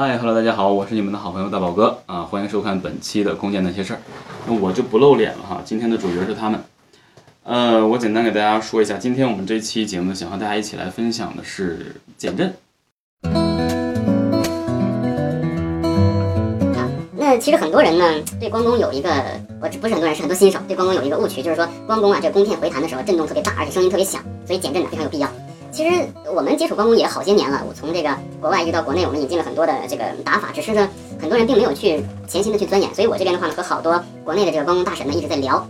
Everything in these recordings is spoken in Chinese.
嗨，Hello，大家好，我是你们的好朋友大宝哥啊，欢迎收看本期的空间那些事儿。那我就不露脸了哈，今天的主角是他们。呃，我简单给大家说一下，今天我们这期节目想和大家一起来分享的是减震。那其实很多人呢对光功有一个，我不是很多人，是很多新手对光功有一个误区，就是说光功啊，这个弓片回弹的时候震动特别大，而且声音特别响，所以减震呢非常有必要。其实我们接触光功也好些年了，我从这个国外一直到国内，我们引进了很多的这个打法，只是呢很多人并没有去潜心的去钻研，所以我这边的话呢和好多国内的这个光功大神呢一直在聊，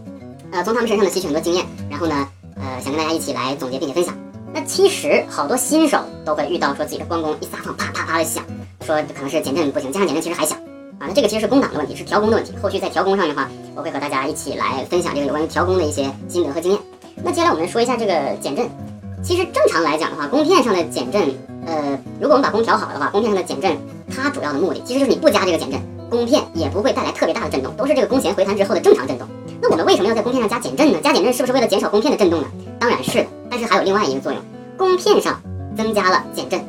呃从他们身上呢吸取很多经验，然后呢呃想跟大家一起来总结并且分享。那其实好多新手都会遇到说自己的光功一撒放啪啪啪的响，说可能是减震不行，加上减震其实还响啊，那这个其实是攻档的问题，是调功的问题。后续在调功上的话，我会和大家一起来分享这个有关于调功的一些心得和经验。那接下来我们说一下这个减震。其实正常来讲的话，弓片上的减震，呃，如果我们把弓调好的话，弓片上的减震，它主要的目的其实就是你不加这个减震，弓片也不会带来特别大的震动，都是这个弓弦回弹之后的正常震动。那我们为什么要在弓片上加减震呢？加减震是不是为了减少弓片的震动呢？当然是的，但是还有另外一个作用，弓片上增加了减震，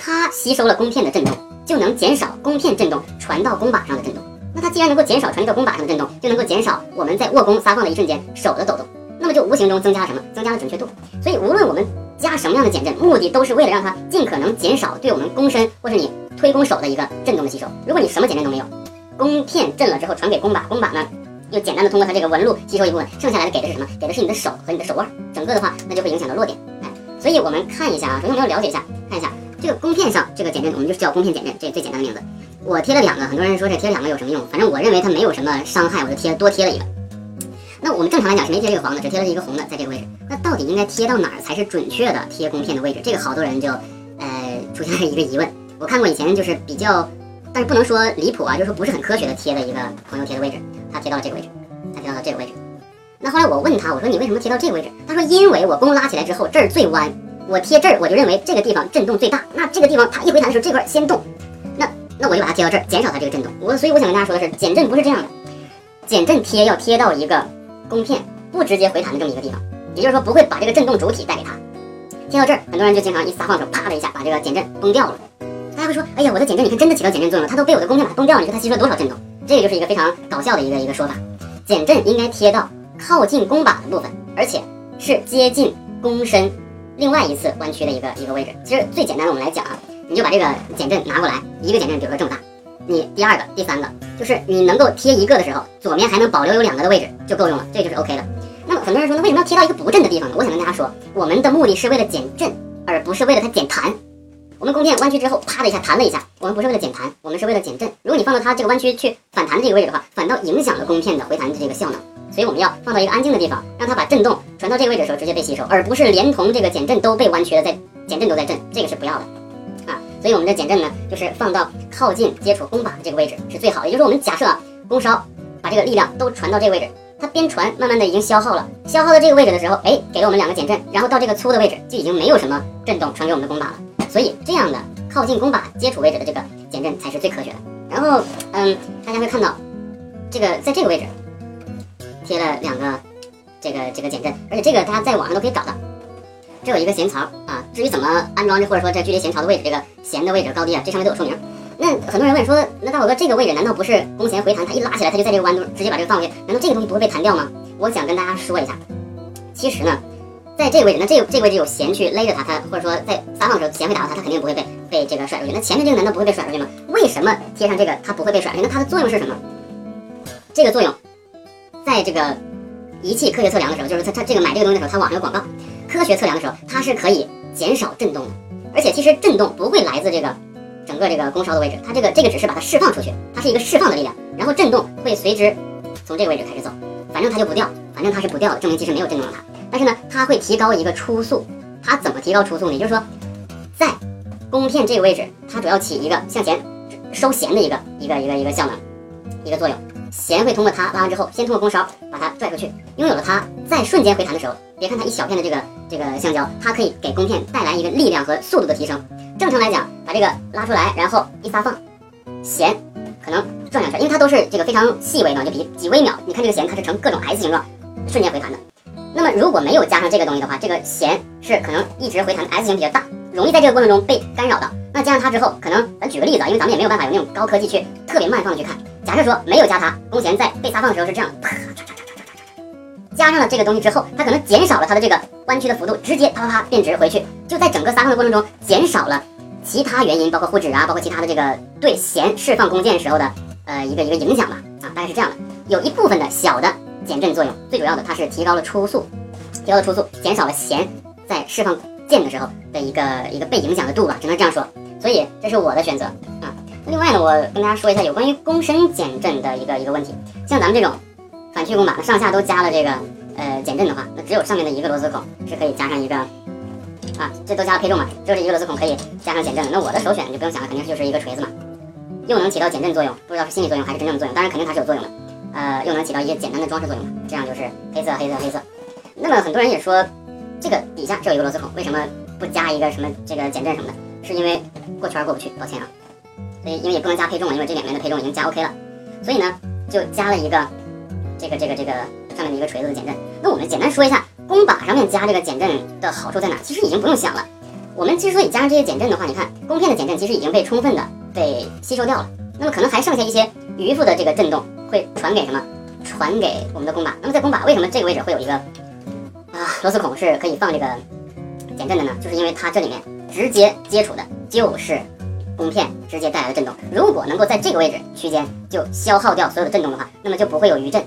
它吸收了弓片的震动，就能减少弓片震动传到弓把上的震动。那它既然能够减少传递到弓把上的震动，就能够减少我们在握弓撒放的一瞬间手的抖动。就无形中增加了什么？增加了准确度。所以无论我们加什么样的减震，目的都是为了让它尽可能减少对我们弓身或是你推弓手的一个震动的吸收。如果你什么减震都没有，弓片震了之后传给弓把，弓把呢又简单的通过它这个纹路吸收一部分，剩下来的给的是什么？给的是你的手和你的手腕。整个的话，那就会影响到落点。哎，所以我们看一下啊，首先我们要了解一下，看一下这个弓片上这个减震，我们就是叫弓片减震，这最简单的名字。我贴了两个，很多人说这贴两个有什么用？反正我认为它没有什么伤害，我就贴多贴了一个。那我们正常来讲是没贴这个黄的，只贴了一个红的，在这个位置。那到底应该贴到哪儿才是准确的贴弓片的位置？这个好多人就，呃，出现了一个疑问。我看过以前就是比较，但是不能说离谱啊，就是说不是很科学的贴的一个朋友贴的位置，他贴到了这个位置，他贴到了这个位置。那后来我问他，我说你为什么贴到这个位置？他说因为我弓拉起来之后这儿最弯，我贴这儿我就认为这个地方震动最大。那这个地方它一回弹的时候这块先动，那那我就把它贴到这儿，减少它这个震动。我所以我想跟大家说的是，减震不是这样的，减震贴要贴到一个。弓片不直接回弹的这么一个地方，也就是说不会把这个震动主体带给它。贴到这儿，很多人就经常一撒放手，啪的一下把这个减震崩掉了。大家会说，哎呀，我的减震你看真的起到减震作用了，它都被我的弓片把崩掉了，你说它吸收了多少震动？这个就是一个非常搞笑的一个一个说法。减震应该贴到靠近弓把的部分，而且是接近弓身另外一次弯曲的一个一个位置。其实最简单的，我们来讲啊，你就把这个减震拿过来，一个减震比如说这么大。你第二个、第三个，就是你能够贴一个的时候，左面还能保留有两个的位置就够用了，这就是 OK 的。那么很多人说，那为什么要贴到一个不震的地方呢？我想跟大家说，我们的目的是为了减震，而不是为了它减弹。我们弓片弯曲之后，啪的一下弹了一下，我们不是为了减弹，我们是为了减震。如果你放到它这个弯曲去反弹的这个位置的话，反倒影响了弓片的回弹的这个效能。所以我们要放到一个安静的地方，让它把震动传到这个位置的时候直接被吸收，而不是连同这个减震都被弯曲了，在减震都在震，这个是不要的。所以我们的减震呢，就是放到靠近接触弓把的这个位置是最好的。也就是，我们假设弓梢把这个力量都传到这个位置，它边传，慢慢的已经消耗了，消耗到这个位置的时候，哎，给了我们两个减震，然后到这个粗的位置就已经没有什么震动传给我们的弓把了。所以这样的靠近弓把接触位置的这个减震才是最科学的。然后，嗯，大家会看到这个在这个位置贴了两个这个这个减震，而且这个大家在网上都可以找到。这有一个弦槽啊，至于怎么安装，或者说这距离弦槽的位置，这个弦的位置高低啊，这上面都有说明。那很多人问说，那大宝哥这个位置难道不是弓弦回弹，它一拉起来，它就在这个弯度直接把这个放过去，难道这个东西不会被弹掉吗？我想跟大家说一下，其实呢，在这个位置，那这个这个位置有弦去勒着它，它或者说在撒放的时候弦会打到它，它肯定不会被被这个甩出去。那前面这个难道不会被甩出去吗？为什么贴上这个它不会被甩出去？那它的作用是什么？这个作用，在这个仪器科学测量的时候，就是它它这个买这个东西的时候，它网上有广告。科学测量的时候，它是可以减少震动的，而且其实震动不会来自这个整个这个弓梢的位置，它这个这个只是把它释放出去，它是一个释放的力量，然后震动会随之从这个位置开始走，反正它就不掉，反正它是不掉的，证明其实没有震动了它。但是呢，它会提高一个初速，它怎么提高初速呢？也就是说，在弓片这个位置，它主要起一个向前收弦的一个一个一个一个效能，一个作用。弦会通过它拉完之后，先通过弓梢把它拽出去，拥有了它，在瞬间回弹的时候，别看它一小片的这个这个橡胶，它可以给弓片带来一个力量和速度的提升。正常来讲，把这个拉出来，然后一撒放，弦可能转两圈，因为它都是这个非常细微的，就比几微秒。你看这个弦，它是呈各种 S 形状，瞬间回弹的。那么如果没有加上这个东西的话，这个弦是可能一直回弹，S 型比较大，容易在这个过程中被干扰到。那加上它之后，可能咱举个例子啊，因为咱们也没有办法有那种高科技去特别慢放的去看。假设说没有加它，弓弦在被撒放的时候是这样，啪，嚓嚓嚓嚓嚓嚓，加上了这个东西之后，它可能减少了它的这个弯曲的幅度，直接啪啪啪变直回去，就在整个撒放的过程中减少了其他原因，包括护指啊，包括其他的这个对弦释放弓箭时候的呃一个一个影响吧，啊，大概是这样的，有一部分的小的减震作用，最主要的它是提高了初速，提高了初速，减少了弦在释放箭的时候的一个一个被影响的度吧，只能这样说。所以这是我的选择啊。另外呢，我跟大家说一下有关于弓身减震的一个一个问题。像咱们这种反曲弓把，上下都加了这个呃减震的话，那只有上面的一个螺丝孔是可以加上一个啊，这都加了配重嘛，只有一个螺丝孔可以加上减震的。那我的首选就不用想了，肯定就是一个锤子嘛，又能起到减震作用，不知道是心理作用还是真正的作用，当然肯定它是有作用的。呃，又能起到一些简单的装饰作用嘛，这样就是黑色黑色黑色。那么很多人也说，这个底下这有一个螺丝孔，为什么不加一个什么这个减震什么的？是因为过圈过不去，抱歉啊。所以因为也不能加配重了，因为这两边的配重已经加 OK 了，所以呢就加了一个这个这个这个上面的一个锤子的减震。那我们简单说一下弓把上面加这个减震的好处在哪？其实已经不用想了。我们之所以加上这些减震的话，你看弓片的减震其实已经被充分的被吸收掉了，那么可能还剩下一些余副的这个震动会传给什么？传给我们的弓把。那么在弓把为什么这个位置会有一个啊螺丝孔是可以放这个减震的呢？就是因为它这里面。直接接触的就是弓片直接带来的震动。如果能够在这个位置区间就消耗掉所有的震动的话，那么就不会有余震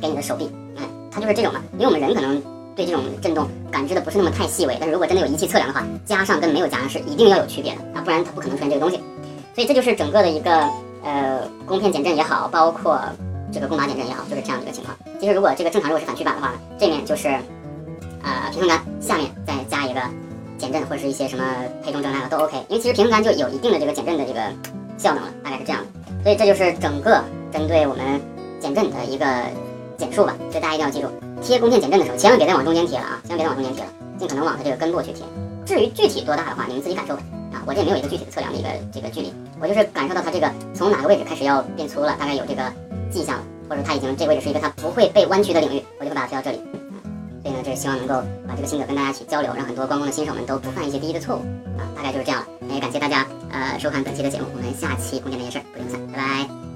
给你的手臂。哎，它就是这种嘛。因为我们人可能对这种震动感知的不是那么太细微，但是如果真的有仪器测量的话，加上跟没有加上是一定要有区别的啊，不然它不可能出现这个东西。所以这就是整个的一个呃弓片减震也好，包括这个弓把减震也好，就是这样的一个情况。其实如果这个正常如果是反曲板的话呢，这面就是呃平衡杆，下面再加一个。减震或者是一些什么配重这那个都 OK，因为其实平衡杆就有一定的这个减震的这个效能了，大概是这样的。所以这就是整个针对我们减震的一个简述吧。所以大家一定要记住，贴弓箭减震的时候，千万别再往中间贴了啊，千万别再往中间贴了，尽可能往它这个根部去贴。至于具体多大的话，你们自己感受吧。啊，我这没有一个具体的测量的一个这个距离，我就是感受到它这个从哪个位置开始要变粗了，大概有这个迹象了，或者它已经这个位置是一个它不会被弯曲的领域，我就会把它贴到这里。所以呢，就是希望能够把这个心得跟大家去交流，让很多关公的新手们都不犯一些低级的错误啊，大概就是这样了。也感谢大家呃收看本期的节目，我们下期空间那些事不见不散，拜拜。